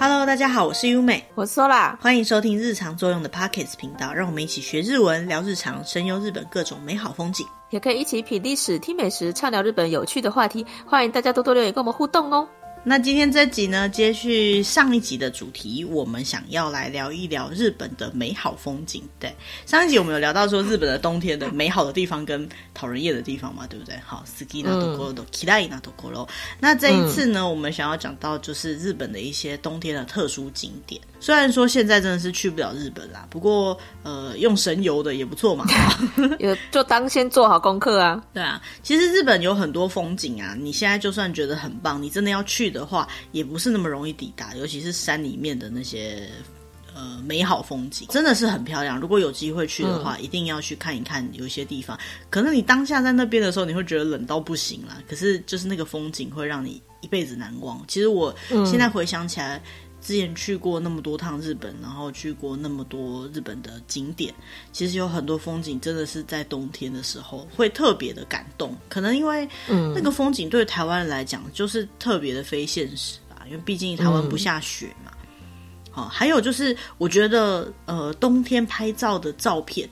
Hello，大家好，我是优美，我是 Sola，欢迎收听日常作用的 Pockets 频道，让我们一起学日文，聊日常，深游日本各种美好风景，也可以一起品历史、听美食，畅聊日本有趣的话题。欢迎大家多多留言跟我们互动哦。那今天这集呢，接续上一集的主题，我们想要来聊一聊日本的美好风景。对，上一集我们有聊到说日本的冬天的美好的地方跟讨人厌的地方嘛，对不对？好，好きなところと嫌いなところ。那这一次呢，嗯、我们想要讲到就是日本的一些冬天的特殊景点。虽然说现在真的是去不了日本啦，不过呃，用神游的也不错嘛。有就当先做好功课啊。对啊，其实日本有很多风景啊，你现在就算觉得很棒，你真的要去 的话，也不是那么容易抵达。尤其是山里面的那些呃美好风景，真的是很漂亮。如果有机会去的话，嗯、一定要去看一看。有一些地方，可能你当下在那边的时候，你会觉得冷到不行啦。可是就是那个风景会让你一辈子难忘。其实我现在回想起来。嗯之前去过那么多趟日本，然后去过那么多日本的景点，其实有很多风景真的是在冬天的时候会特别的感动。可能因为那个风景对台湾人来讲就是特别的非现实吧，因为毕竟台湾不下雪嘛。好、嗯，还有就是我觉得呃冬天拍照的照片，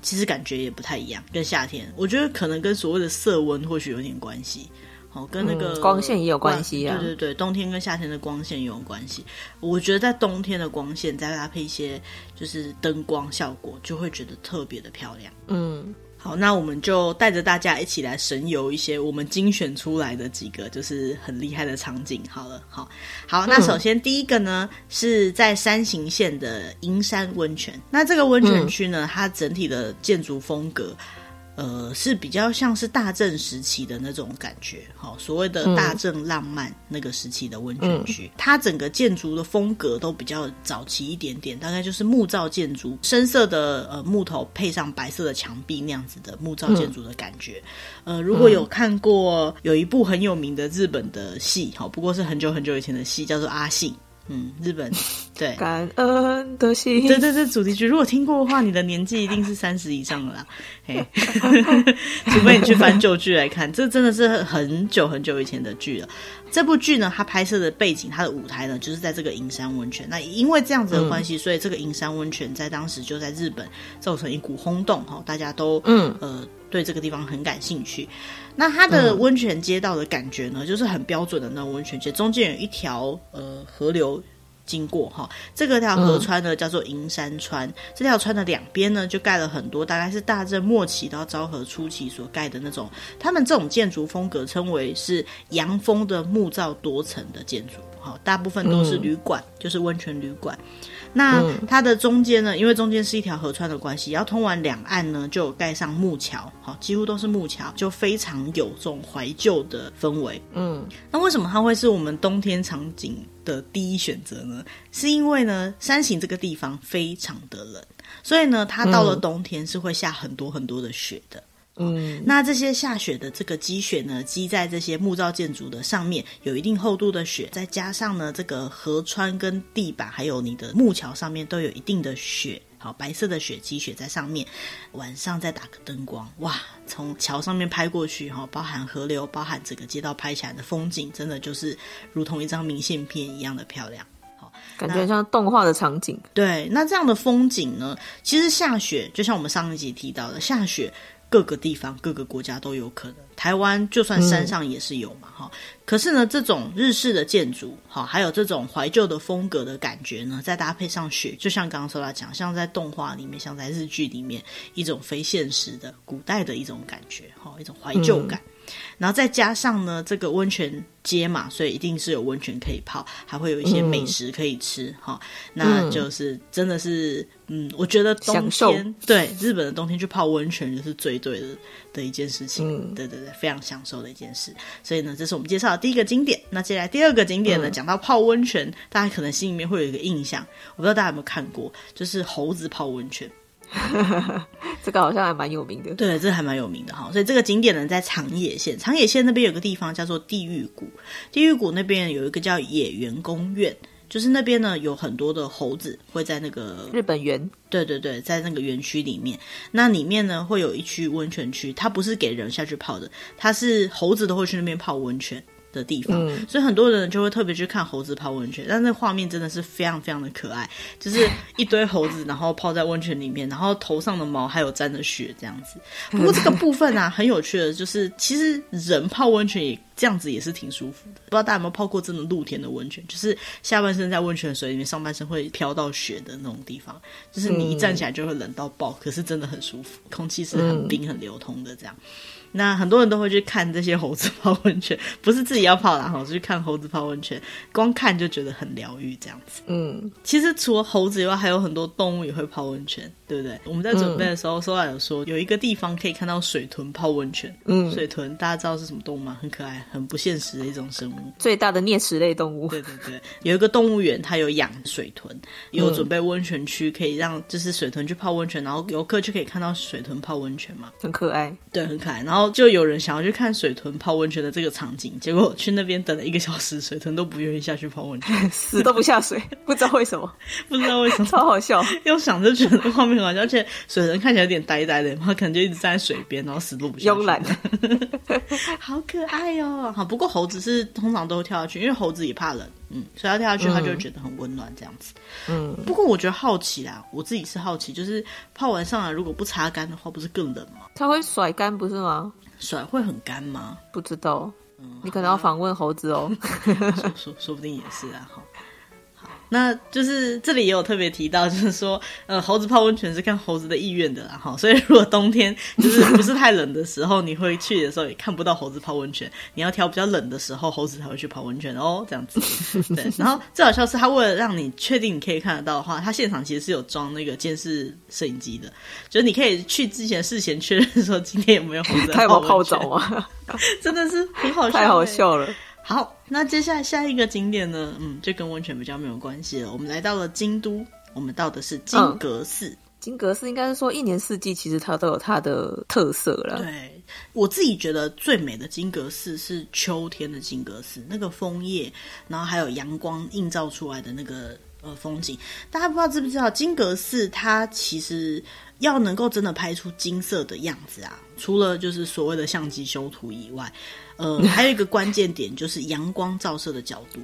其实感觉也不太一样，跟夏天，我觉得可能跟所谓的色温或许有点关系。哦，跟那个、嗯、光线也有关系啊。对对对，冬天跟夏天的光线也有关系。我觉得在冬天的光线再搭配一些就是灯光效果，就会觉得特别的漂亮。嗯，好，那我们就带着大家一起来神游一些我们精选出来的几个就是很厉害的场景。好了，好，好，那首先第一个呢、嗯、是在山形县的银山温泉。那这个温泉区呢，嗯、它整体的建筑风格。呃，是比较像是大正时期的那种感觉，好，所谓的大正浪漫那个时期的温泉区，嗯、它整个建筑的风格都比较早期一点点，大概就是木造建筑，深色的呃木头配上白色的墙壁那样子的木造建筑的感觉。嗯、呃，如果有看过有一部很有名的日本的戏，好，不过是很久很久以前的戏，叫做《阿信》。嗯，日本 对感恩的心，对对对，主题曲，如果听过的话，你的年纪一定是三十以上了啦。嘿，除非你去翻旧剧来看，这真的是很久很久以前的剧了。这部剧呢，它拍摄的背景，它的舞台呢，就是在这个银山温泉。那因为这样子的关系，嗯、所以这个银山温泉在当时就在日本造成一股轰动哈，大家都嗯呃对这个地方很感兴趣。那它的温泉街道的感觉呢，就是很标准的那种温泉街，中间有一条呃河流经过哈。这个条河川呢叫做银山川，这条川的两边呢就盖了很多，大概是大正末期到昭和初期所盖的那种。他们这种建筑风格称为是洋风的木造多层的建筑，哈，大部分都是旅馆，就是温泉旅馆。那它的中间呢，因为中间是一条河川的关系，要通往两岸呢，就有盖上木桥，好，几乎都是木桥，就非常有这种怀旧的氛围。嗯，那为什么它会是我们冬天场景的第一选择呢？是因为呢，山形这个地方非常的冷，所以呢，它到了冬天是会下很多很多的雪的。嗯，那这些下雪的这个积雪呢，积在这些木造建筑的上面，有一定厚度的雪，再加上呢，这个河川跟地板，还有你的木桥上面都有一定的雪，好，白色的雪积雪在上面，晚上再打个灯光，哇，从桥上面拍过去，哈，包含河流，包含整个街道拍起来的风景，真的就是如同一张明信片一样的漂亮，好，感觉像动画的场景。对，那这样的风景呢，其实下雪，就像我们上一集提到的，下雪。各个地方、各个国家都有可能。台湾就算山上也是有嘛，哈、嗯。可是呢，这种日式的建筑，哈，还有这种怀旧的风格的感觉呢，再搭配上雪，就像刚刚说到讲，像在动画里面，像在日剧里面，一种非现实的古代的一种感觉，哈，一种怀旧感。嗯然后再加上呢，这个温泉街嘛，所以一定是有温泉可以泡，还会有一些美食可以吃哈、嗯。那就是真的是，嗯，我觉得冬天对日本的冬天去泡温泉就是最对的的一件事情。嗯，对对对，非常享受的一件事。所以呢，这是我们介绍的第一个景点。那接下来第二个景点呢，嗯、讲到泡温泉，大家可能心里面会有一个印象，我不知道大家有没有看过，就是猴子泡温泉。这个好像还蛮有名的，对，这个还蛮有名的哈。所以这个景点呢，在长野县，长野县那边有个地方叫做地狱谷，地狱谷那边有一个叫野原公园，就是那边呢有很多的猴子会在那个日本园，对对对，在那个园区里面，那里面呢会有一区温泉区，它不是给人下去泡的，它是猴子都会去那边泡温泉。的地方，嗯、所以很多人就会特别去看猴子泡温泉。但那画面真的是非常非常的可爱，就是一堆猴子，然后泡在温泉里面，然后头上的毛还有沾着血这样子。不过这个部分啊，很有趣的，就是其实人泡温泉也这样子也是挺舒服的。不知道大家有没有泡过真的露天的温泉，就是下半身在温泉水里面，上半身会飘到雪的那种地方，就是你一站起来就会冷到爆，可是真的很舒服，空气是很冰很流通的这样。那很多人都会去看这些猴子泡温泉，不是自己要泡啦，哈，是去看猴子泡温泉，光看就觉得很疗愈，这样子。嗯，其实除了猴子以外，还有很多动物也会泡温泉，对不对？我们在准备的时候，说来有说有一个地方可以看到水豚泡温泉。嗯，水豚大家知道是什么动物吗？很可爱，很不现实的一种生物，最大的啮齿类动物。对对对，有一个动物园，它有养水豚，有准备温泉区，可以让就是水豚去泡温泉，然后游客就可以看到水豚泡温泉嘛，很可爱。对，很可爱。然后。就有人想要去看水豚泡温泉的这个场景，结果去那边等了一个小时，水豚都不愿意下去泡温泉，死都不下水，不知道为什么，不知道为什么，超好笑。又想着觉得画面很好笑，而且水豚看起来有点呆呆的，他可能就一直站在水边，然后死都不下去。慵懒，好可爱哦。好，不过猴子是通常都会跳下去，因为猴子也怕冷，嗯，所以他跳下去，他就会觉得很温暖这样子。嗯，不过我觉得好奇啦，我自己是好奇，就是泡完上来如果不擦干的话，不是更冷吗？它会甩干，不是吗？甩会很干吗？不知道，嗯，你可能要访问猴子哦。说说说不定也是啊，好。那就是这里也有特别提到，就是说，呃，猴子泡温泉是看猴子的意愿的啦，哈。所以如果冬天就是不是太冷的时候，你会去的时候也看不到猴子泡温泉。你要挑比较冷的时候，猴子才会去泡温泉哦，这样子。对。然后最好笑是，他为了让你确定你可以看得到的话，他现场其实是有装那个监视摄影机的，就是你可以去之前事前确认说今天有没有猴子在 泡温泉。泡澡啊，真的是很好笑，太好笑了。好，那接下来下一个景点呢？嗯，就跟温泉比较没有关系了。我们来到了京都，我们到的是金阁寺。嗯、金阁寺应该是说一年四季其实它都有它的特色了。对，我自己觉得最美的金阁寺是秋天的金阁寺，那个枫叶，然后还有阳光映照出来的那个呃风景。大家不知道知不知道，金阁寺它其实要能够真的拍出金色的样子啊，除了就是所谓的相机修图以外。呃，还有一个关键点就是阳光照射的角度，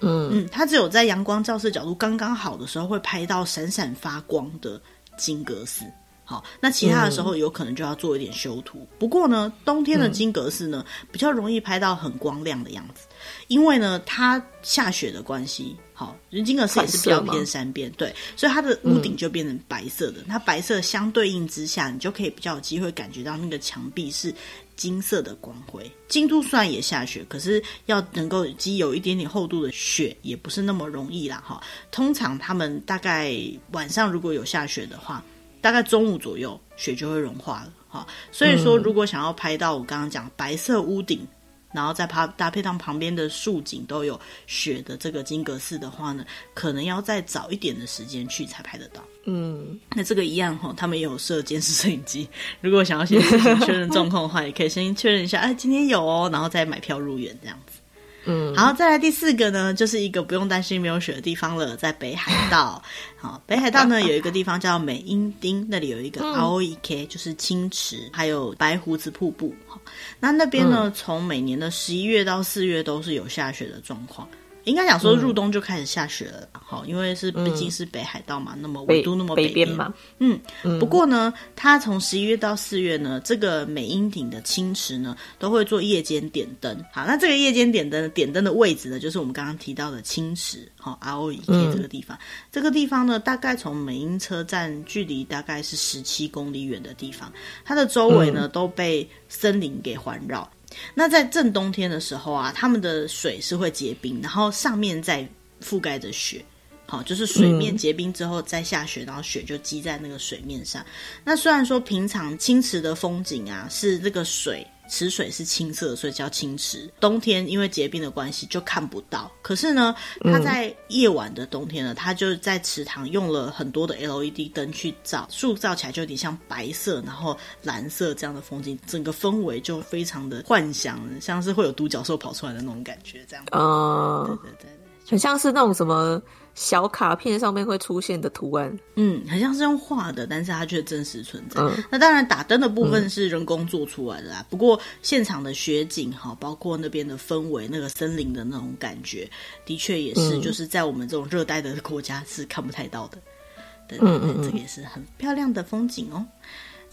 嗯嗯，它只有在阳光照射角度刚刚好的时候，会拍到闪闪发光的金阁寺。好，那其他的时候有可能就要做一点修图。嗯、不过呢，冬天的金阁寺呢，比较容易拍到很光亮的样子，因为呢，它下雪的关系。好，金阁寺也是比较偏山边，对，所以它的屋顶就变成白色的。嗯、它白色相对应之下，你就可以比较有机会感觉到那个墙壁是金色的光辉。京都虽然也下雪，可是要能够积有一点点厚度的雪，也不是那么容易啦。哈，通常他们大概晚上如果有下雪的话，大概中午左右雪就会融化了。哈，所以说如果想要拍到我刚刚讲白色屋顶。然后再搭搭配上旁边的树景都有雪的这个金阁寺的话呢，可能要再早一点的时间去才拍得到。嗯，那这个一样哈、哦，他们也有设监视摄影机。如果想要先事先确认状况的话，也可以先确认一下，哎，今天有哦，然后再买票入园这样子。嗯，好，再来第四个呢，就是一个不用担心没有雪的地方了，在北海道。好，北海道呢有一个地方叫美瑛町，那里有一个 ROEK，，就是青池，还有白胡子瀑布。那边呢，从每年的十一月到四月都是有下雪的状况。应该讲说入冬就开始下雪了，好、嗯，因为是毕竟是北海道嘛，嗯、那么纬度那么北边嘛，嗯，嗯。不过呢，它从十一月到四月呢，这个美英町的青池呢，都会做夜间点灯。好，那这个夜间点灯，点灯的位置呢，就是我们刚刚提到的青池，好，Aoi Ike 这个地方。嗯、这个地方呢，大概从美英车站距离大概是十七公里远的地方，它的周围呢、嗯、都被森林给环绕。那在正冬天的时候啊，他们的水是会结冰，然后上面再覆盖着雪，好，就是水面结冰之后再下雪，然后雪就积在那个水面上。那虽然说平常清池的风景啊，是这个水。池水是青色的，所以叫青池。冬天因为结冰的关系就看不到。可是呢，它在夜晚的冬天呢，它就在池塘用了很多的 LED 灯去照，塑造起来就有点像白色，然后蓝色这样的风景，整个氛围就非常的幻想，像是会有独角兽跑出来的那种感觉，这样。哦，对对对对，很像是那种什么小卡片上面会出现的图案。嗯，很像是用画的，但是它却真实存在。嗯、那当然，打灯的部分是人工做出来的啦。嗯、不过现场的雪景哈，包括那边的氛围，那个森林的那种感觉，的确也是，就是在我们这种热带的国家是看不太到的。嗯嗯，这个也是很漂亮的风景哦。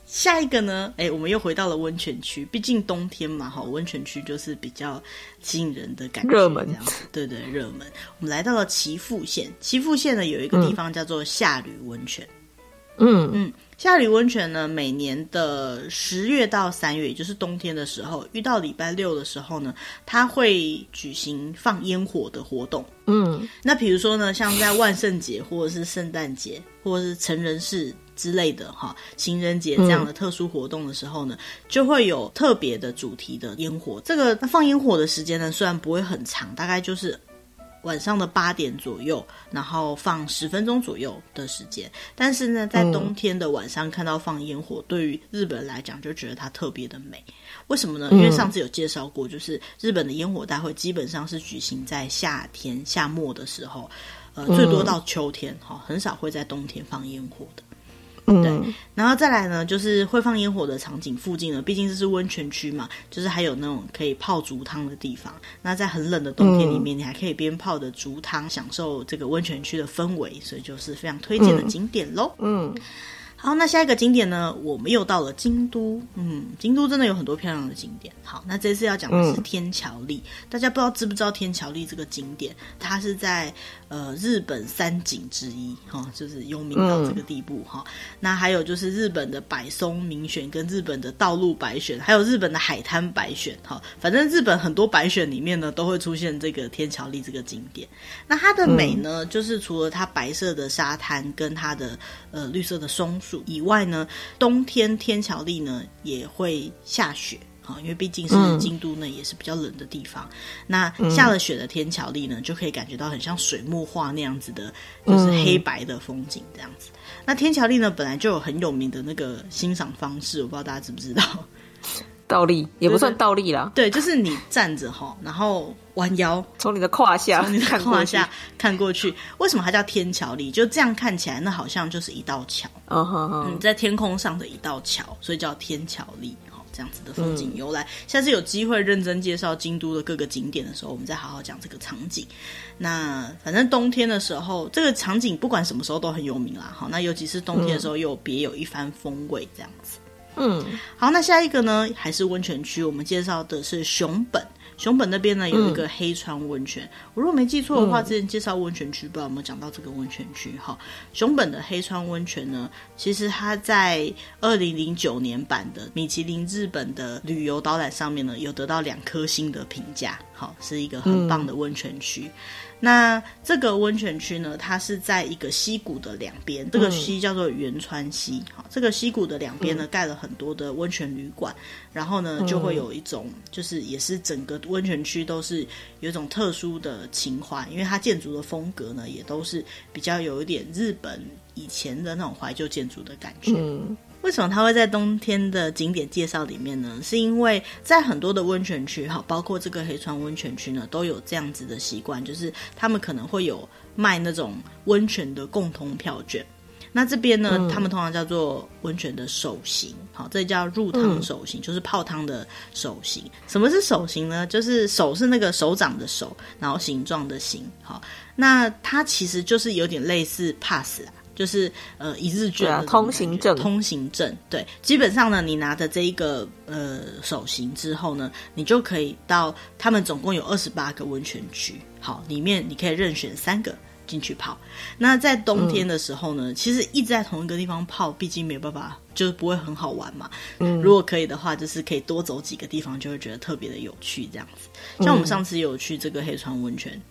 下一个呢？哎，我们又回到了温泉区。毕竟冬天嘛，哈，温泉区就是比较吸引人的感觉，热门。对对，热门。我们来到了岐阜县，岐阜县呢有一个地方叫做夏吕温泉。嗯嗯，夏吕温泉呢，每年的十月到三月，也就是冬天的时候，遇到礼拜六的时候呢，它会举行放烟火的活动。嗯，那比如说呢，像在万圣节或者是圣诞节，或者是成人式。之类的哈，情人节这样的特殊活动的时候呢，嗯、就会有特别的主题的烟火。这个那放烟火的时间呢，虽然不会很长，大概就是晚上的八点左右，然后放十分钟左右的时间。但是呢，在冬天的晚上看到放烟火，嗯、对于日本人来讲，就觉得它特别的美。为什么呢？因为上次有介绍过，就是日本的烟火大会基本上是举行在夏天夏末的时候，呃，最多到秋天哈，很少会在冬天放烟火的。对，然后再来呢，就是会放烟火的场景附近呢，毕竟这是温泉区嘛，就是还有那种可以泡竹汤的地方。那在很冷的冬天里面，你还可以边泡着竹汤，享受这个温泉区的氛围，所以就是非常推荐的景点喽。嗯。好，那下一个景点呢？我们又到了京都。嗯，京都真的有很多漂亮的景点。好，那这次要讲的是天桥立。嗯、大家不知道知不知道天桥立这个景点？它是在呃日本三景之一，哈、哦，就是有名到这个地步哈、嗯哦。那还有就是日本的百松名选，跟日本的道路白选，还有日本的海滩白选。哈、哦，反正日本很多白选里面呢，都会出现这个天桥立这个景点。那它的美呢，嗯、就是除了它白色的沙滩跟它的呃绿色的松树。以外呢，冬天天桥立呢也会下雪啊，因为毕竟是京都呢，也是比较冷的地方。嗯、那下了雪的天桥立呢，就可以感觉到很像水墨画那样子的，就是黑白的风景这样子。嗯、那天桥立呢，本来就有很有名的那个欣赏方式，我不知道大家知不知道。倒立也不算倒立啦，对，就是你站着哈，然后弯腰，从你的胯下，从你的胯下看过去。为什么它叫天桥立？就这样看起来，那好像就是一道桥，嗯哼哼，在天空上的一道桥，所以叫天桥立。哈，这样子的风景由来。嗯、下次有机会认真介绍京都的各个景点的时候，我们再好好讲这个场景。那反正冬天的时候，这个场景不管什么时候都很有名啦。好，那尤其是冬天的时候，又别有一番风味，这样子。嗯，好，那下一个呢，还是温泉区。我们介绍的是熊本，熊本那边呢有一个黑川温泉。嗯、我如果没记错的话，之前介绍温泉区，不知道有没有讲到这个温泉区？哈，熊本的黑川温泉呢，其实它在二零零九年版的米其林日本的旅游导览上面呢，有得到两颗星的评价。好，是一个很棒的温泉区。嗯那这个温泉区呢，它是在一个溪谷的两边，这个溪叫做圆川溪。好，这个溪谷的两边呢，盖了很多的温泉旅馆，然后呢，就会有一种，就是也是整个温泉区都是有一种特殊的情怀，因为它建筑的风格呢，也都是比较有一点日本以前的那种怀旧建筑的感觉。嗯为什么它会在冬天的景点介绍里面呢？是因为在很多的温泉区，哈，包括这个黑川温泉区呢，都有这样子的习惯，就是他们可能会有卖那种温泉的共同票券。那这边呢，嗯、他们通常叫做温泉的手型，好，这叫入汤手型，嗯、就是泡汤的手型。什么是手型呢？就是手是那个手掌的手，然后形状的形，好，那它其实就是有点类似 pass 啊。就是呃一日券，通行证，通行证，对，基本上呢，你拿着这一个呃手型之后呢，你就可以到他们总共有二十八个温泉区，好，里面你可以任选三个进去泡。那在冬天的时候呢，嗯、其实一直在同一个地方泡，毕竟没有办法，就是不会很好玩嘛。嗯，如果可以的话，就是可以多走几个地方，就会觉得特别的有趣，这样子。像我们上次有去这个黑川温泉。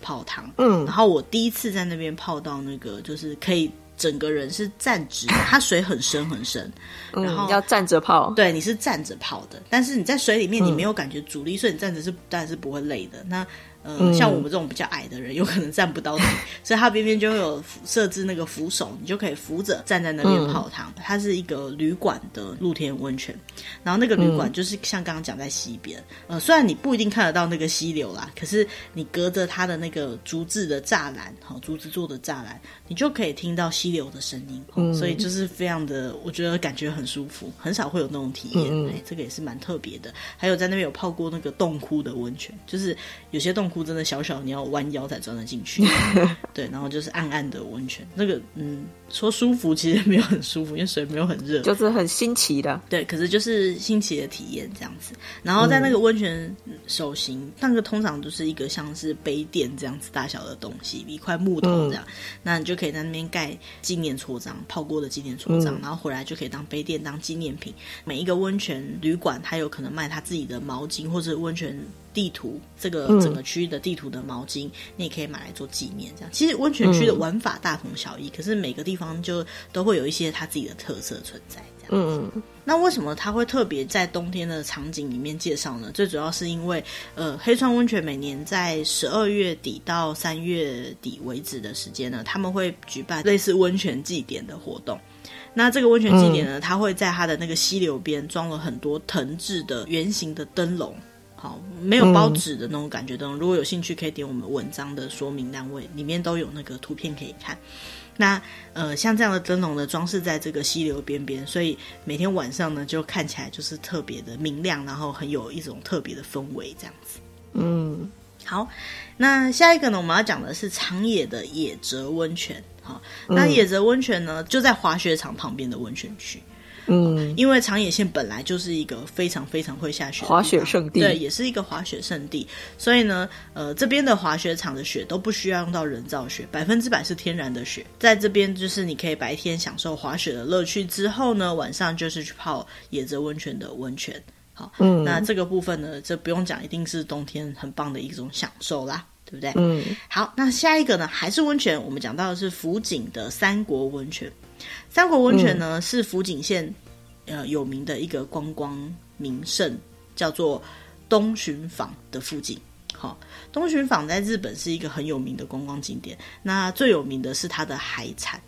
泡汤，嗯，然后我第一次在那边泡到那个，就是可以整个人是站直的，它水很深很深，然后、嗯、要站着泡，对，你是站着泡的，但是你在水里面你没有感觉阻力，嗯、所以你站着是当然是不会累的。那呃，嗯、像我们这种比较矮的人，有可能站不到底，所以它边边就会有设置那个扶手，你就可以扶着站在那边泡汤。嗯、它是一个旅馆的露天温泉，然后那个旅馆就是像刚刚讲在溪边，呃，虽然你不一定看得到那个溪流啦，可是你隔着它的那个竹制的栅栏，好，竹子做的栅栏，你就可以听到溪流的声音，哦、所以就是非常的，我觉得感觉很舒服，很少会有那种体验，这个也是蛮特别的。还有在那边有泡过那个洞窟的温泉，就是有些洞窟真的小小，你要弯腰才钻得进去。对，然后就是暗暗的温泉，那个嗯，说舒服其实没有很舒服，因为水没有很热，就是很新奇的。对，可是就是新奇的体验这样子。然后在那个温泉手行，嗯、那个通常都是一个像是杯垫这样子大小的东西，一块木头这样，嗯、那你就可以在那边盖纪念戳章，泡过的纪念戳章，嗯、然后回来就可以当杯垫当纪念品。每一个温泉旅馆，它有可能卖它自己的毛巾或者温泉。地图，这个整个区域的地图的毛巾，嗯、你也可以买来做纪念。这样，其实温泉区的玩法大同小异，嗯、可是每个地方就都会有一些它自己的特色存在。嗯，那为什么他会特别在冬天的场景里面介绍呢？最主要是因为，呃，黑川温泉每年在十二月底到三月底为止的时间呢，他们会举办类似温泉祭典的活动。那这个温泉祭典呢，它会在它的那个溪流边装了很多藤制的圆形的灯笼。好，没有包纸的那种感觉灯。嗯、如果有兴趣，可以点我们文章的说明单位，里面都有那个图片可以看。那呃，像这样的灯笼呢，装饰在这个溪流边边，所以每天晚上呢，就看起来就是特别的明亮，然后很有一种特别的氛围，这样子。嗯，好，那下一个呢，我们要讲的是长野的野泽温泉。好，那野泽温泉呢，就在滑雪场旁边的温泉区。嗯，因为长野县本来就是一个非常非常会下雪的滑雪圣地，对，也是一个滑雪圣地，所以呢，呃，这边的滑雪场的雪都不需要用到人造雪，百分之百是天然的雪，在这边就是你可以白天享受滑雪的乐趣，之后呢，晚上就是去泡野泽温泉的温泉。好，嗯，那这个部分呢，这不用讲，一定是冬天很棒的一种享受啦，对不对？嗯，好，那下一个呢，还是温泉，我们讲到的是福井的三国温泉。三国温泉呢，嗯、是福井县呃有名的一个观光名胜，叫做东巡坊的附近。好、哦，东巡坊在日本是一个很有名的观光景点。那最有名的是它的海产，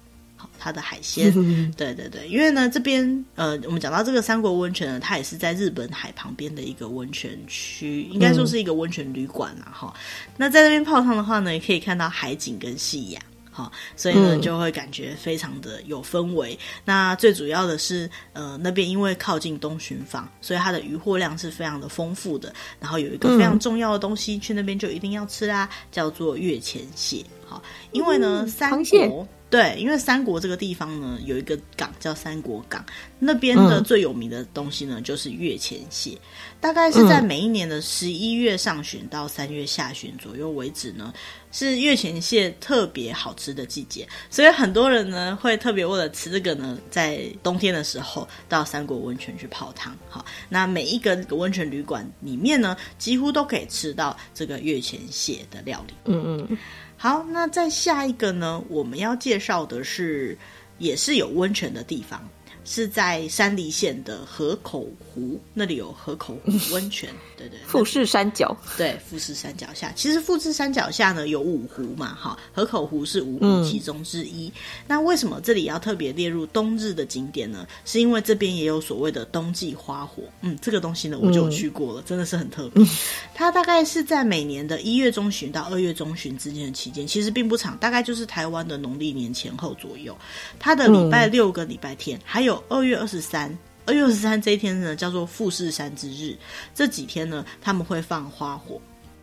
它的海鲜。对对对，因为呢这边呃，我们讲到这个三国温泉呢，它也是在日本海旁边的一个温泉区，应该说是一个温泉旅馆啦。哈、那在那边泡汤的话呢，也可以看到海景跟夕阳。好，所以呢，就会感觉非常的有氛围。嗯、那最主要的是，呃，那边因为靠近东巡坊，所以它的渔获量是非常的丰富的。然后有一个非常重要的东西，嗯、去那边就一定要吃啦，叫做月前蟹。好，因为呢，嗯、三国。对，因为三国这个地方呢，有一个港叫三国港，那边的最有名的东西呢，嗯、就是月前蟹，大概是在每一年的十一月上旬到三月下旬左右为止呢，是月前蟹特别好吃的季节，所以很多人呢会特别为了吃这个呢，在冬天的时候到三国温泉去泡汤。好，那每一个温泉旅馆里面呢，几乎都可以吃到这个月前蟹的料理。嗯嗯。好，那再下一个呢，我们要介绍的是，也是有温泉的地方。是在山梨县的河口湖，那里有河口湖温泉，对对，富士山脚，对，富士山脚下，其实富士山脚下呢有五湖嘛，哈，河口湖是五湖其中之一。嗯、那为什么这里要特别列入冬日的景点呢？是因为这边也有所谓的冬季花火，嗯，这个东西呢我就有去过了，嗯、真的是很特别。它大概是在每年的一月中旬到二月中旬之间的期间，其实并不长，大概就是台湾的农历年前后左右。它的礼拜六跟礼拜天，嗯、还有二月二十三，二月二十三这一天呢，叫做富士山之日。这几天呢，他们会放花火。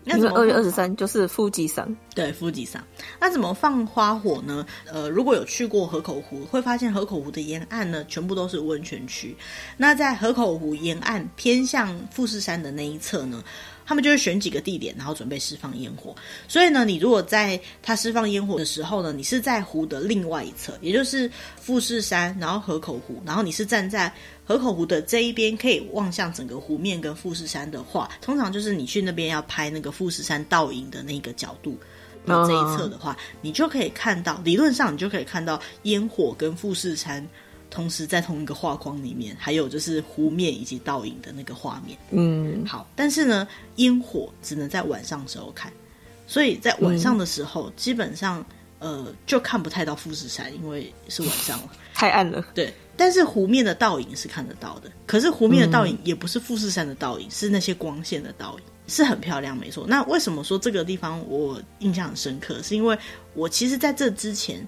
那二月二十三就是富士山，对，富士山。那怎么放花火呢？呃，如果有去过河口湖，会发现河口湖的沿岸呢，全部都是温泉区。那在河口湖沿岸偏向富士山的那一侧呢，他们就会选几个地点，然后准备释放烟火。所以呢，你如果在它释放烟火的时候呢，你是在湖的另外一侧，也就是富士山，然后河口湖，然后你是站在河口湖的这一边，可以望向整个湖面跟富士山的话，通常就是你去那边要拍那个富士山倒影的那个角度的这一侧的话，你就可以看到，理论上你就可以看到烟火跟富士山。同时在同一个画框里面，还有就是湖面以及倒影的那个画面。嗯，好，但是呢，烟火只能在晚上时候看，所以在晚上的时候，嗯、基本上呃就看不太到富士山，因为是晚上了，太暗了。对，但是湖面的倒影是看得到的。可是湖面的倒影也不是富士山的倒影，嗯、是那些光线的倒影，是很漂亮，没错。那为什么说这个地方我印象很深刻？是因为我其实在这之前，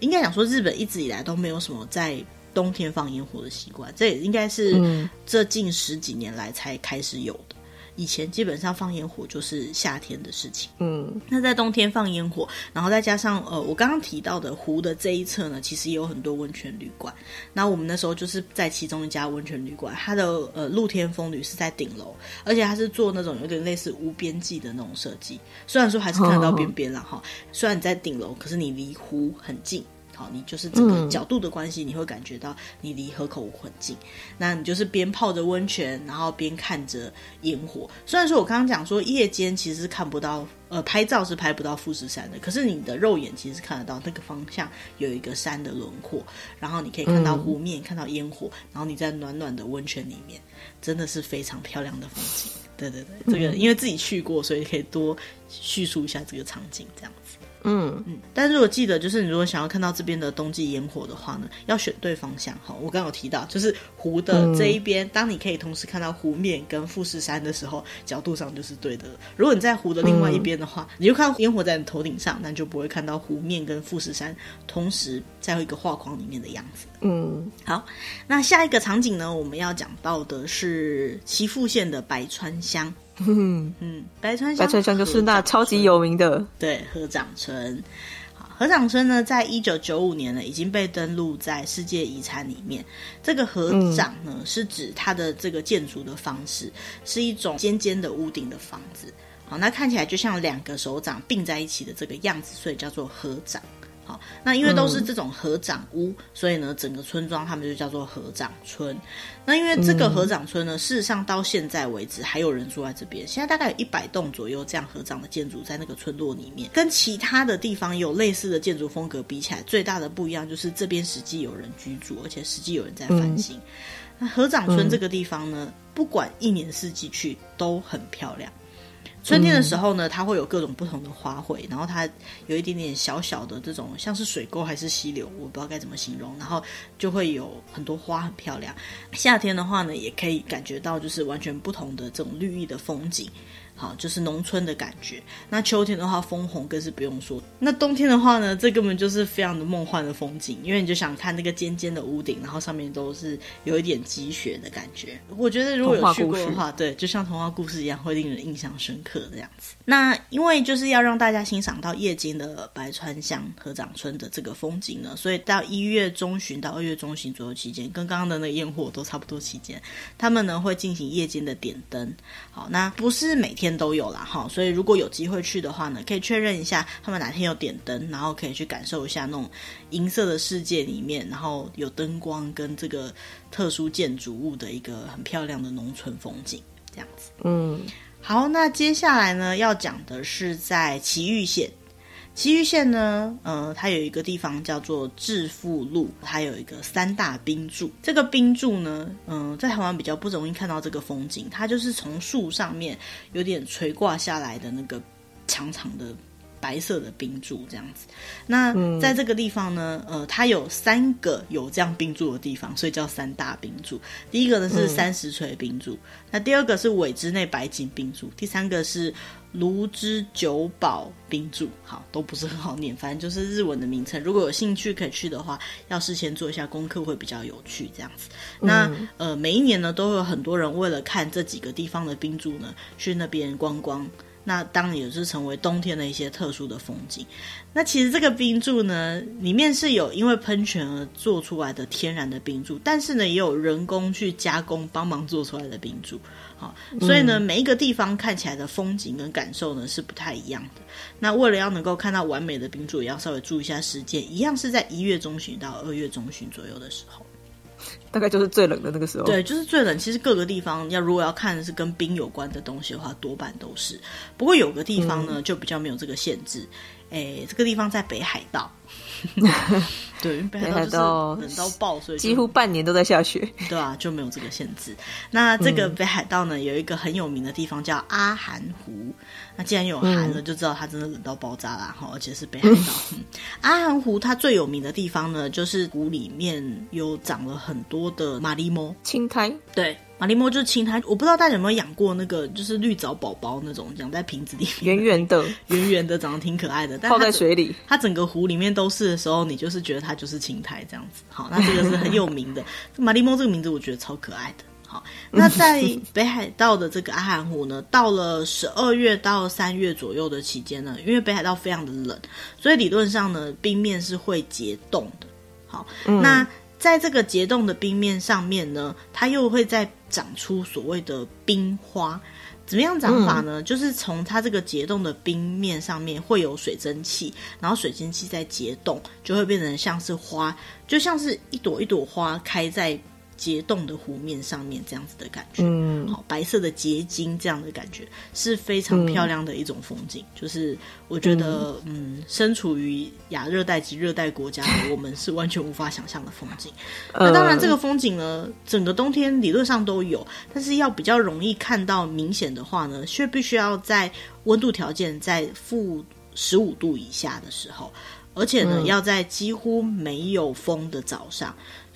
应该讲说日本一直以来都没有什么在冬天放烟火的习惯，这也应该是这近十几年来才开始有的。以前基本上放烟火就是夏天的事情，嗯，那在冬天放烟火，然后再加上呃，我刚刚提到的湖的这一侧呢，其实也有很多温泉旅馆。那我们那时候就是在其中一家温泉旅馆，它的呃露天风吕是在顶楼，而且它是做那种有点类似无边际的那种设计，虽然说还是看得到边边了哈，哦、虽然你在顶楼，可是你离湖很近。好，你就是这个角度的关系，你会感觉到你离河口湖很近。嗯、那你就是边泡着温泉，然后边看着烟火。虽然说我刚刚讲说夜间其实是看不到，呃，拍照是拍不到富士山的，可是你的肉眼其实是看得到那个方向有一个山的轮廓，然后你可以看到湖面，嗯、看到烟火，然后你在暖暖的温泉里面，真的是非常漂亮的风景。对对对，这个因为自己去过，所以可以多叙述一下这个场景，这样子。嗯嗯，但是如果记得，就是你如果想要看到这边的冬季烟火的话呢，要选对方向哈。我刚刚有提到，就是湖的这一边，嗯、当你可以同时看到湖面跟富士山的时候，角度上就是对的。如果你在湖的另外一边的话，嗯、你就看到烟火在你头顶上，那你就不会看到湖面跟富士山同时在一个画框里面的样子。嗯，好，那下一个场景呢，我们要讲到的是岐阜县的白川乡。嗯嗯，白川乡，白川乡就是那超级有名的，对，合掌村。好，合掌村呢，在一九九五年呢，已经被登录在世界遗产里面。这个合掌呢，嗯、是指它的这个建筑的方式是一种尖尖的屋顶的房子。好，那看起来就像两个手掌并在一起的这个样子，所以叫做合掌。好，那因为都是这种合掌屋，嗯、所以呢，整个村庄他们就叫做合掌村。那因为这个合掌村呢，事实上到现在为止还有人住在这边，现在大概有一百栋左右这样合掌的建筑在那个村落里面。跟其他的地方有类似的建筑风格比起来，最大的不一样就是这边实际有人居住，而且实际有人在翻新。嗯、那合掌村这个地方呢，嗯、不管一年四季去都很漂亮。春天的时候呢，它会有各种不同的花卉，然后它有一点点小小的这种像是水沟还是溪流，我不知道该怎么形容，然后就会有很多花，很漂亮。夏天的话呢，也可以感觉到就是完全不同的这种绿意的风景。好，就是农村的感觉。那秋天的话，枫红更是不用说。那冬天的话呢，这根本就是非常的梦幻的风景，因为你就想看那个尖尖的屋顶，然后上面都是有一点积雪的感觉。我觉得如果有去过的话，对，就像童话故事一样，会令人印象深刻这样子。那因为就是要让大家欣赏到夜间的白川乡合掌村的这个风景呢，所以到一月中旬到二月中旬左右期间，跟刚刚的那个烟火都差不多期间，他们呢会进行夜间的点灯。好，那不是每天都有啦，哈，所以如果有机会去的话呢，可以确认一下他们哪天有点灯，然后可以去感受一下那种银色的世界里面，然后有灯光跟这个特殊建筑物的一个很漂亮的农村风景，这样子。嗯，好，那接下来呢要讲的是在埼玉县。埼玉县呢，呃，它有一个地方叫做致富路，它有一个三大冰柱。这个冰柱呢，嗯、在台湾比较不容易看到这个风景，它就是从树上面有点垂挂下来的那个长长的白色的冰柱这样子。那在这个地方呢，呃，它有三个有这样冰柱的地方，所以叫三大冰柱。第一个呢是三十锤冰柱，嗯、那第二个是尾之内白金冰柱，第三个是。芦之九宝冰柱，好，都不是很好念，反正就是日文的名称。如果有兴趣可以去的话，要事先做一下功课，会比较有趣。这样子，那呃，每一年呢，都有很多人为了看这几个地方的冰柱呢，去那边观光。那当然也是成为冬天的一些特殊的风景。那其实这个冰柱呢，里面是有因为喷泉而做出来的天然的冰柱，但是呢，也有人工去加工帮忙做出来的冰柱。好，所以呢，每一个地方看起来的风景跟感受呢是不太一样的。那为了要能够看到完美的冰柱，也要稍微注意一下时间，一样是在一月中旬到二月中旬左右的时候。大概就是最冷的那个时候。对，就是最冷。其实各个地方要如果要看的是跟冰有关的东西的话，多半都是。不过有个地方呢，嗯、就比较没有这个限制。诶，这个地方在北海道。对，北海道冷到爆，所以几乎半年都在下雪。对啊，就没有这个限制。那这个北海道呢，有一个很有名的地方叫阿寒湖。那既然有寒了，就知道它真的冷到爆炸啦！哈，而且是北海道。嗯、阿寒湖它最有名的地方呢，就是湖里面有长了很多的马力貘青苔。对。马力貘就是青苔，我不知道大家有没有养过那个，就是绿藻宝宝那种，养在瓶子里面，圆圆的，圆圆的，长得挺可爱的。但泡在水里，它整个湖里面都是的时候，你就是觉得它就是青苔这样子。好，那这个是很有名的 马力貘这个名字，我觉得超可爱的。好，那在北海道的这个阿寒湖呢，到了十二月到三月左右的期间呢，因为北海道非常的冷，所以理论上呢，冰面是会结冻的。好，嗯、那。在这个结冻的冰面上面呢，它又会再长出所谓的冰花。怎么样长法呢？嗯、就是从它这个结冻的冰面上面会有水蒸气，然后水蒸气在结冻，就会变成像是花，就像是一朵一朵花开在。结冻的湖面上面这样子的感觉，嗯，好，白色的结晶这样的感觉是非常漂亮的一种风景。嗯、就是我觉得，嗯，嗯，身处于亚热带及热带国家的我们是完全无法想象的风景。呃、那当然，这个风景呢，整个冬天理论上都有，但是要比较容易看到明显的话呢，却必须要在温度条件在负十五度以下的时候，而且呢，嗯、要在几乎没有风的早上。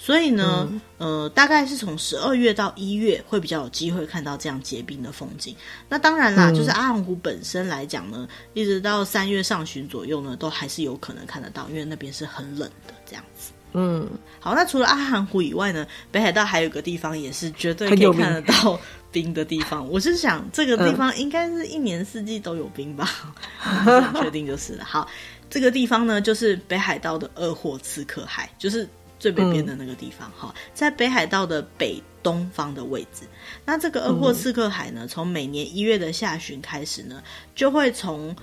所以呢，嗯、呃，大概是从十二月到一月会比较有机会看到这样结冰的风景。那当然啦，嗯、就是阿寒湖本身来讲呢，一直到三月上旬左右呢，都还是有可能看得到，因为那边是很冷的这样子。嗯，好，那除了阿寒湖以外呢，北海道还有个地方也是绝对可以看得到冰的地方。我是想这个地方应该是一年四季都有冰吧，嗯、很确定就是了。好，这个地方呢，就是北海道的二货刺客海，就是。最北边的那个地方，哈、嗯，在北海道的北东方的位置。那这个鄂霍次克海呢，从每年一月的下旬开始呢，就会从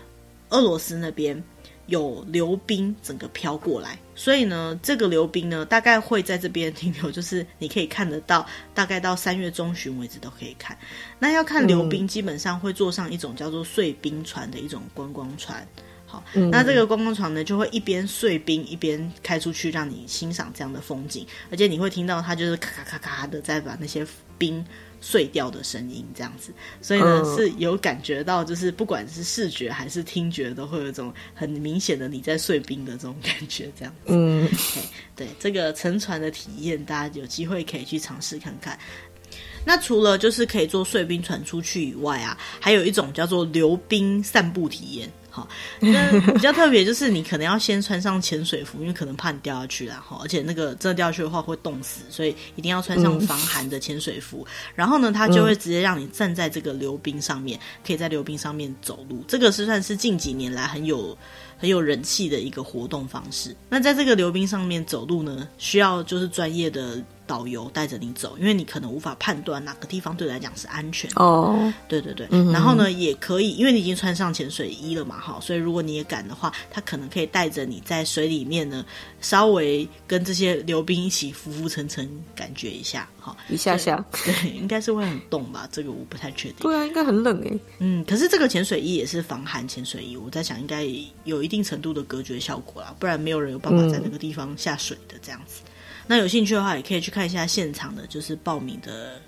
俄罗斯那边有流冰整个飘过来。所以呢，这个流冰呢，大概会在这边停留，就是你可以看得到，大概到三月中旬为止都可以看。那要看流冰，基本上会坐上一种叫做碎冰船的一种观光船。嗯、那这个观光船呢，就会一边碎冰一边开出去，让你欣赏这样的风景，而且你会听到它就是咔咔咔咔的在把那些冰碎掉的声音，这样子，所以呢、嗯、是有感觉到，就是不管是视觉还是听觉，都会有一种很明显的你在碎冰的这种感觉，这样子。嗯，okay, 对，这个乘船的体验，大家有机会可以去尝试看看。那除了就是可以坐碎冰船出去以外啊，还有一种叫做溜冰散步体验。好，那比较特别就是你可能要先穿上潜水服，因为可能怕你掉下去啦。哈，而且那个真的掉下去的话会冻死，所以一定要穿上防寒的潜水服。嗯、然后呢，它就会直接让你站在这个溜冰上面，可以在溜冰上面走路。这个是算是近几年来很有很有人气的一个活动方式。那在这个溜冰上面走路呢，需要就是专业的。导游带着你走，因为你可能无法判断哪个地方对你来讲是安全的。哦，对对对。嗯、然后呢，也可以，因为你已经穿上潜水衣了嘛，哈，所以如果你也敢的话，他可能可以带着你在水里面呢，稍微跟这些流冰一起浮浮沉沉，感觉一下，哈，一下下，对，应该是会很冻吧？这个我不太确定。对啊，应该很冷诶。嗯，可是这个潜水衣也是防寒潜水衣，我在想应该有一定程度的隔绝效果啦，不然没有人有办法在那个地方下水的这样子。嗯那有兴趣的话，也可以去看一下现场的，就是报名的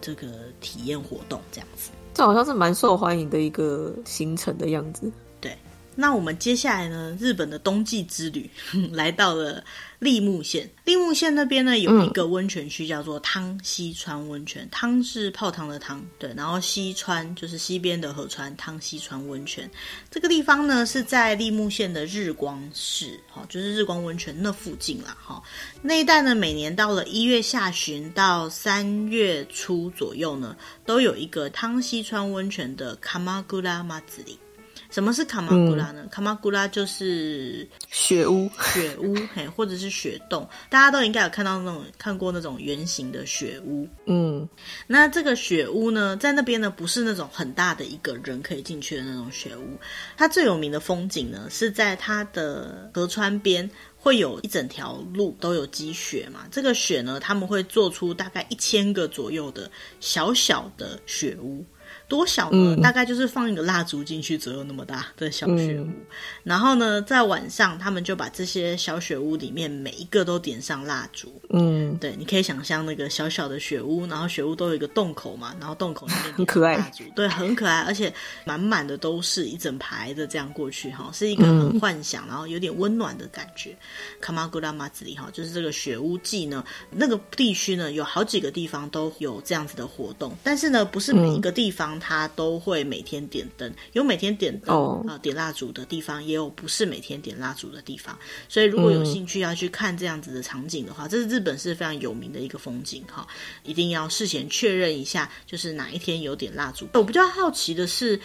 这个体验活动，这样子。这好像是蛮受欢迎的一个行程的样子。对，那我们接下来呢，日本的冬季之旅 来到了。栃木县，栃木县那边呢，有一个温泉区叫做汤溪川温泉，汤是泡汤的汤，对，然后溪川就是西边的河川，汤溪川温泉。这个地方呢是在栃木县的日光市，哈，就是日光温泉那附近啦，哈。那一带呢，每年到了一月下旬到三月初左右呢，都有一个汤溪川温泉的卡玛古拉马子里。什么是卡玛古拉呢？嗯、卡玛古拉就是雪屋，雪屋，嘿，或者是雪洞，大家都应该有看到那种看过那种圆形的雪屋。嗯，那这个雪屋呢，在那边呢，不是那种很大的一个人可以进去的那种雪屋。它最有名的风景呢，是在它的河川边，会有一整条路都有积雪嘛。这个雪呢，他们会做出大概一千个左右的小小的雪屋。多小呢？嗯、大概就是放一个蜡烛进去左右那么大的小雪屋。嗯、然后呢，在晚上他们就把这些小雪屋里面每一个都点上蜡烛。嗯，对，你可以想象那个小小的雪屋，然后雪屋都有一个洞口嘛，然后洞口里面很可爱，蜡烛对，很可爱，而且满满的都是一整排的这样过去哈，是一个很幻想，然后有点温暖的感觉。卡玛古拉马子里哈，就是这个雪屋季呢，那个地区呢有好几个地方都有这样子的活动，但是呢，不是每一个地方它都会每天点灯，有每天点灯啊、呃、点蜡烛的地方，也有不是每天点蜡烛的地方。所以如果有兴趣要去看这样子的场景的话，这是日本是非常有名的一个风景哈，一定要事先确认一下，就是哪一天有点蜡烛。我比较好奇的是。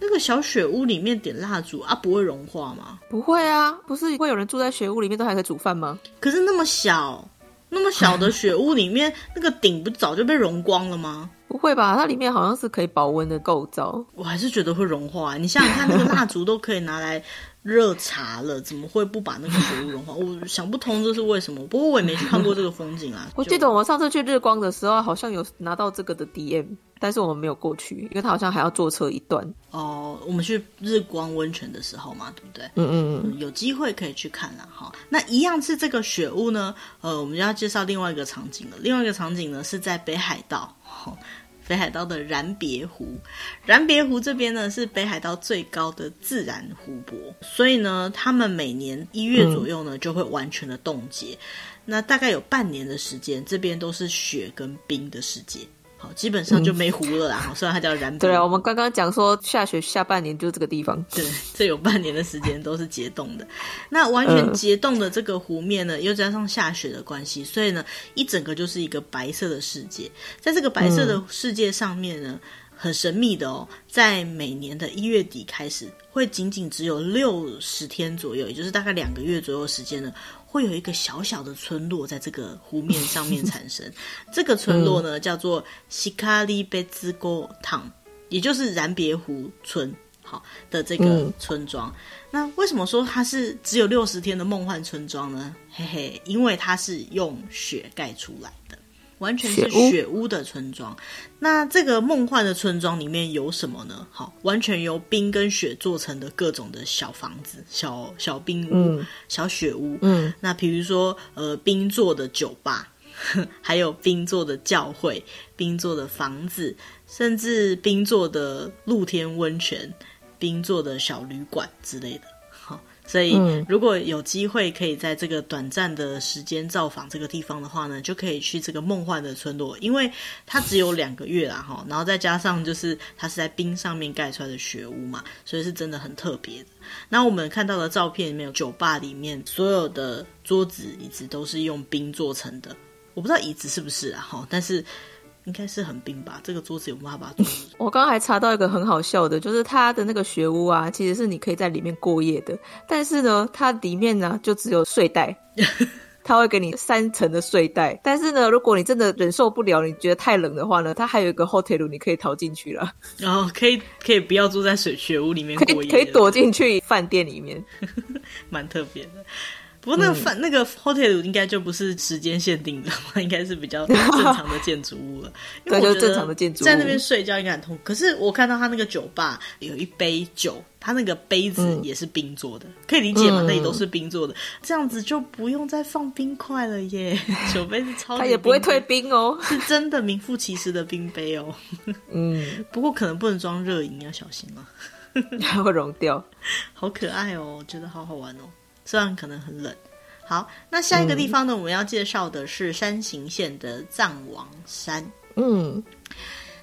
那个小雪屋里面点蜡烛啊，不会融化吗？不会啊，不是会有人住在雪屋里面都还可以煮饭吗？可是那么小，那么小的雪屋里面，那个顶不早就被融光了吗？不会吧，它里面好像是可以保温的构造。我还是觉得会融化。你想想看，那个蜡烛都可以拿来。热茶了，怎么会不把那个雪屋融化？我想不通这是为什么。不过我也没去看过这个风景啊。我记得我们上次去日光的时候，好像有拿到这个的 DM，但是我们没有过去，因为他好像还要坐车一段。哦，我们去日光温泉的时候嘛，对不对？嗯嗯嗯，有机会可以去看了哈。那一样是这个雪屋呢，呃，我们就要介绍另外一个场景了。另外一个场景呢是在北海道。北海道的然别湖，然别湖这边呢是北海道最高的自然湖泊，所以呢，他们每年一月左右呢就会完全的冻结，嗯、那大概有半年的时间，这边都是雪跟冰的世界。好，基本上就没湖了啦。嗯、虽然它叫然别。对啊，我们刚刚讲说下雪下半年就这个地方。对，这有半年的时间都是结冻的。那完全结冻的这个湖面呢，又加上下雪的关系，所以呢，一整个就是一个白色的世界。在这个白色的世界上面呢，嗯、很神秘的哦，在每年的一月底开始，会仅仅只有六十天左右，也就是大概两个月左右时间呢。会有一个小小的村落在这个湖面上面产生，这个村落呢叫做西卡利贝兹沟塘，也就是然别湖村，好的这个村庄。嗯、那为什么说它是只有六十天的梦幻村庄呢？嘿嘿，因为它是用雪盖出来的。完全是雪屋的村庄，那这个梦幻的村庄里面有什么呢？好，完全由冰跟雪做成的各种的小房子、小小冰屋、嗯、小雪屋。嗯，那比如说呃，冰做的酒吧，还有冰做的教会、冰做的房子，甚至冰做的露天温泉、冰做的小旅馆之类的。所以，如果有机会可以在这个短暂的时间造访这个地方的话呢，就可以去这个梦幻的村落，因为它只有两个月啦哈，然后再加上就是它是在冰上面盖出来的雪屋嘛，所以是真的很特别的。那我们看到的照片里面有酒吧里面所有的桌子椅子都是用冰做成的，我不知道椅子是不是啊哈，但是。应该是很冰吧？这个桌子有办法做。我刚刚还查到一个很好笑的，就是它的那个雪屋啊，其实是你可以在里面过夜的。但是呢，它里面呢就只有睡袋，他会给你三层的睡袋。但是呢，如果你真的忍受不了，你觉得太冷的话呢，它还有一个 hotel 你可以逃进去了。然后可以可以不要住在水雪屋里面过夜，可以可以躲进去饭店里面，蛮特别的。不过那个饭、嗯、那个 hotel 应该就不是时间限定的，应该是比较 正常的建筑物了。因为我觉得在那边睡觉应该很痛苦。可是我看到他那个酒吧有一杯酒，他那个杯子也是冰做的，嗯、可以理解吗？那里都是冰做的，这样子就不用再放冰块了耶。酒杯是超它也不会退冰哦，是真的名副其实的冰杯哦。嗯，不过可能不能装热饮，要小心啊，它会融掉。好可爱哦，我觉得好好玩哦。虽然可能很冷，好，那下一个地方呢？嗯、我们要介绍的是山形县的藏王山。嗯，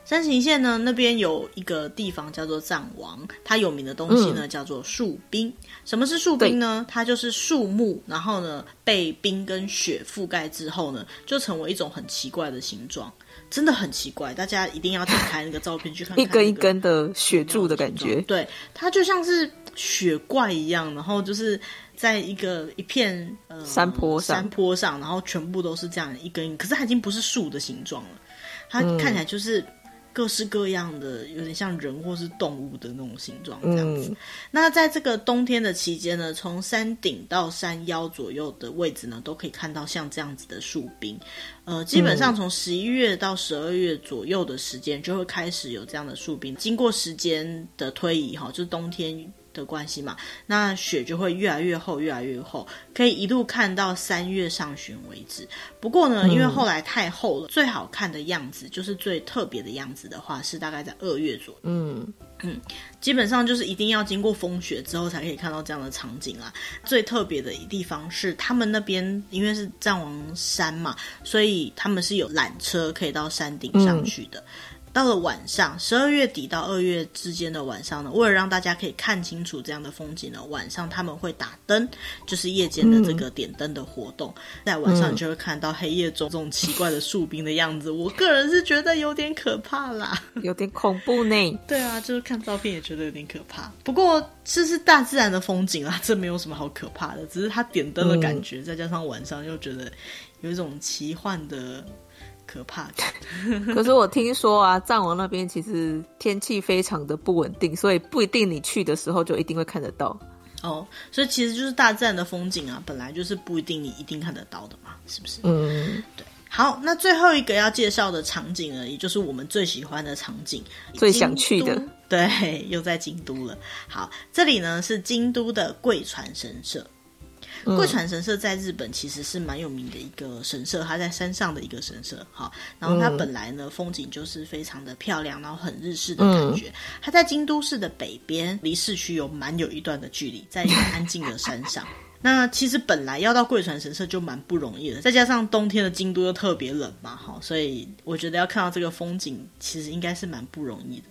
山形县呢，那边有一个地方叫做藏王，它有名的东西呢、嗯、叫做树冰。什么是树冰呢？它就是树木，然后呢被冰跟雪覆盖之后呢，就成为一种很奇怪的形状，真的很奇怪。大家一定要点开那个照片去看看、那个，一根一根的雪柱的感觉。对，它就像是雪怪一样，然后就是。在一个一片呃山坡上，山坡上，然后全部都是这样一根，可是它已经不是树的形状了，它看起来就是各式各样的，有点像人或是动物的那种形状这样子。嗯、那在这个冬天的期间呢，从山顶到山腰左右的位置呢，都可以看到像这样子的树冰。呃，基本上从十一月到十二月左右的时间，就会开始有这样的树冰。经过时间的推移，哈，就是冬天。的关系嘛，那雪就会越来越厚，越来越厚，可以一路看到三月上旬为止。不过呢，因为后来太厚了，嗯、最好看的样子就是最特别的样子的话，是大概在二月左右。嗯嗯，基本上就是一定要经过风雪之后才可以看到这样的场景啦。最特别的地方是，他们那边因为是藏王山嘛，所以他们是有缆车可以到山顶上去的。嗯到了晚上，十二月底到二月之间的晚上呢，为了让大家可以看清楚这样的风景呢，晚上他们会打灯，就是夜间的这个点灯的活动。嗯、在晚上你就会看到黑夜中这种奇怪的树冰的样子。我个人是觉得有点可怕啦，有点恐怖呢。对啊，就是看照片也觉得有点可怕。不过这是大自然的风景啊，这没有什么好可怕的，只是它点灯的感觉，嗯、再加上晚上又觉得有一种奇幻的。可怕的，可是我听说啊，藏王那边其实天气非常的不稳定，所以不一定你去的时候就一定会看得到。哦，所以其实就是大自然的风景啊，本来就是不一定你一定看得到的嘛，是不是？嗯，对。好，那最后一个要介绍的场景呢，也就是我们最喜欢的场景，最想去的，对，又在京都了。好，这里呢是京都的贵船神社。贵船神社在日本其实是蛮有名的一个神社，它在山上的一个神社，好，然后它本来呢风景就是非常的漂亮，然后很日式的感觉。它在京都市的北边，离市区有蛮有一段的距离，在一个安静的山上。那其实本来要到贵船神社就蛮不容易的，再加上冬天的京都又特别冷嘛，哈，所以我觉得要看到这个风景，其实应该是蛮不容易的。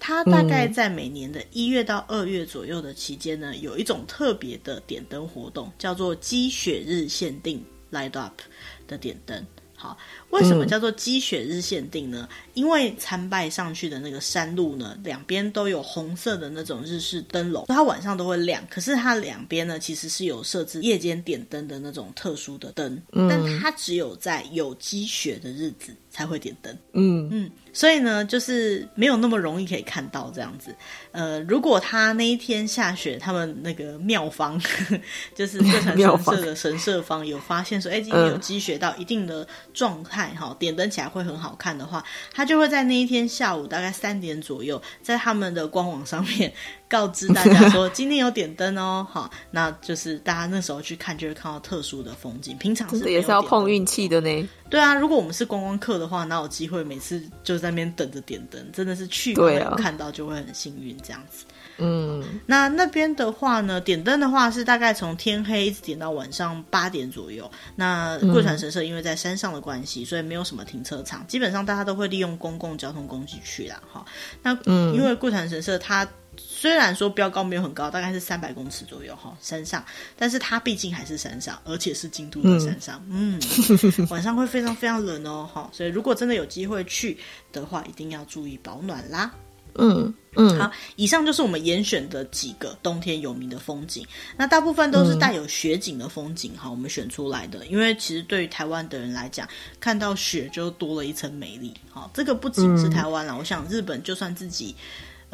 它大概在每年的一月到二月左右的期间呢，有一种特别的点灯活动，叫做积雪日限定 Light Up 的点灯。好，为什么叫做积雪日限定呢？嗯、因为参拜上去的那个山路呢，两边都有红色的那种日式灯笼，它晚上都会亮。可是它两边呢，其实是有设置夜间点灯的那种特殊的灯，嗯、但它只有在有积雪的日子才会点灯。嗯嗯。所以呢，就是没有那么容易可以看到这样子。呃，如果他那一天下雪，他们那个庙方，就是贵船 神社的神社方有发现说，哎，今天有积雪到一定的状态，哈、点灯起来会很好看的话，他就会在那一天下午大概三点左右，在他们的官网上面。告知大家说今天有点灯哦，好，那就是大家那时候去看就会看到特殊的风景。平常是也是要碰运气的呢。对啊，如果我们是观光客的话，哪有机会每次就在那边等着点灯？真的是去没有看到就会很幸运这样子。嗯，那那边的话呢，点灯的话是大概从天黑一直点到晚上八点左右。那贵船神社因为在山上的关系，嗯、所以没有什么停车场，基本上大家都会利用公共交通工具去啦。哈，那嗯，因为贵船神社它。虽然说标高没有很高，大概是三百公尺左右哈，山上，但是它毕竟还是山上，而且是京都的山上，嗯，嗯，晚上会非常非常冷哦，哈，所以如果真的有机会去的话，一定要注意保暖啦。嗯嗯，好，以上就是我们严选的几个冬天有名的风景，那大部分都是带有雪景的风景哈，我们选出来的，因为其实对于台湾的人来讲，看到雪就多了一层美丽，好，这个不仅是台湾啦，我想日本就算自己。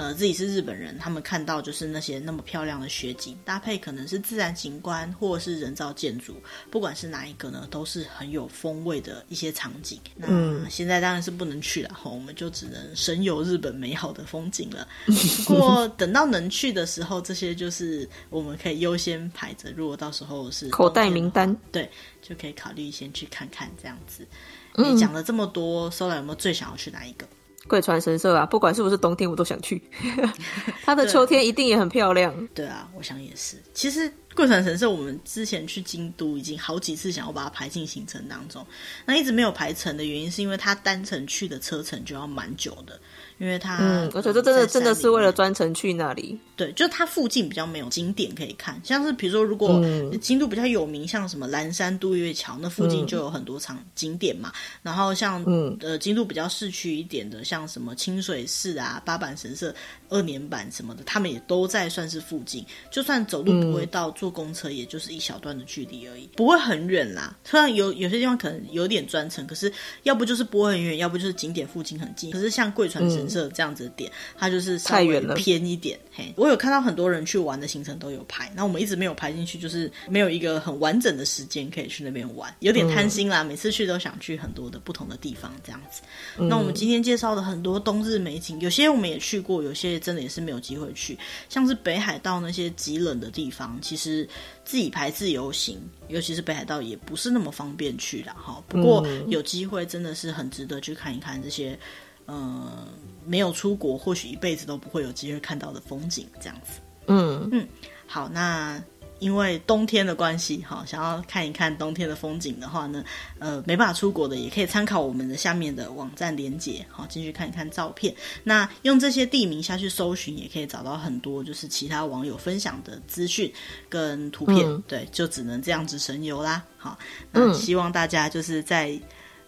呃，自己是日本人，他们看到就是那些那么漂亮的雪景，搭配可能是自然景观或者是人造建筑，不管是哪一个呢，都是很有风味的一些场景。那现在当然是不能去了，我们就只能神游日本美好的风景了。不过等到能去的时候，这些就是我们可以优先排着。如果到时候是口袋名单，对，就可以考虑先去看看这样子。你讲了这么多，Sola 有没有最想要去哪一个？贵船神社啊，不管是不是冬天，我都想去。它的秋天一定也很漂亮。对啊，我想也是。其实贵船神社，我们之前去京都已经好几次想要把它排进行程当中，那一直没有排成的原因，是因为它单程去的车程就要蛮久的。因为它，嗯，而且这真的真的是为了专程去那里。对，就它附近比较没有景点可以看，像是比如说，如果京都比较有名，像什么岚山渡月桥，那附近就有很多场景点嘛。然后像呃京都比较市区一点的，像什么清水寺啊、八坂神社、二年坂什么的，他们也都在算是附近。就算走路不会到坐公车也就是一小段的距离而已，不会很远啦。虽然有有些地方可能有点专程，可是要不就是不会很远，要不就是景点附近很近。可是像贵船神社这样子的点，嗯、它就是稍微偏一点。嘿，我有看到很多人去玩的行程都有排，那我们一直没有排进去，就是没有一个很完整的时间可以去那边玩，有点贪心啦。嗯、每次去都想去很多的不同的地方这样子。嗯、那我们今天介绍的很多冬日美景，有些我们也去过，有些真的也是没有机会去，像是北海道那些极冷的地方，其实自己排自由行，尤其是北海道也不是那么方便去的哈。不过有机会真的是很值得去看一看这些，呃，没有出国或许一辈子都不会有机会看到的风景，这样子。嗯嗯，好，那。因为冬天的关系，哈，想要看一看冬天的风景的话呢，呃，没办法出国的也可以参考我们的下面的网站连接，好，进去看一看照片。那用这些地名下去搜寻，也可以找到很多就是其他网友分享的资讯跟图片。嗯、对，就只能这样子神游啦。好，那希望大家就是在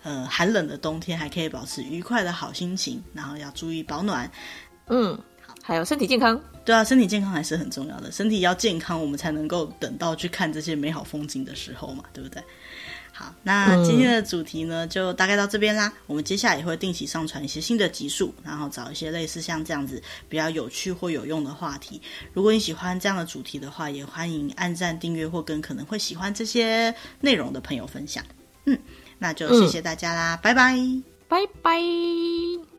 呃寒冷的冬天还可以保持愉快的好心情，然后要注意保暖。嗯。还有身体健康，对啊，身体健康还是很重要的。身体要健康，我们才能够等到去看这些美好风景的时候嘛，对不对？好，那今天的主题呢，就大概到这边啦。我们接下来也会定期上传一些新的集数，然后找一些类似像这样子比较有趣或有用的话题。如果你喜欢这样的主题的话，也欢迎按赞、订阅或跟可能会喜欢这些内容的朋友分享。嗯，那就谢谢大家啦，嗯、拜拜，拜拜。